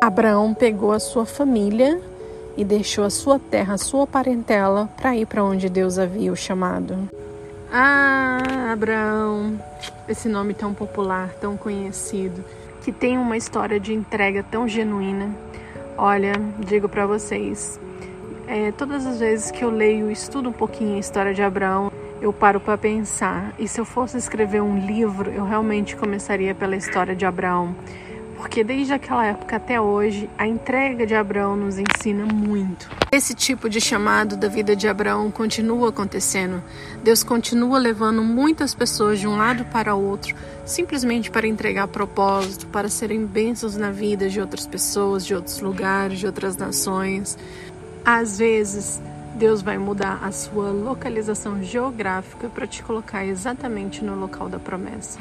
Abraão pegou a sua família e deixou a sua terra, a sua parentela, para ir para onde Deus havia o chamado. Ah, Abraão, esse nome tão popular, tão conhecido, que tem uma história de entrega tão genuína. Olha, digo para vocês, é, todas as vezes que eu leio e estudo um pouquinho a história de Abraão, eu paro para pensar. E se eu fosse escrever um livro, eu realmente começaria pela história de Abraão porque desde aquela época até hoje, a entrega de Abraão nos ensina muito. Esse tipo de chamado da vida de Abraão continua acontecendo. Deus continua levando muitas pessoas de um lado para o outro, simplesmente para entregar propósito, para serem bênçãos na vida de outras pessoas, de outros lugares, de outras nações. Às vezes, Deus vai mudar a sua localização geográfica para te colocar exatamente no local da promessa.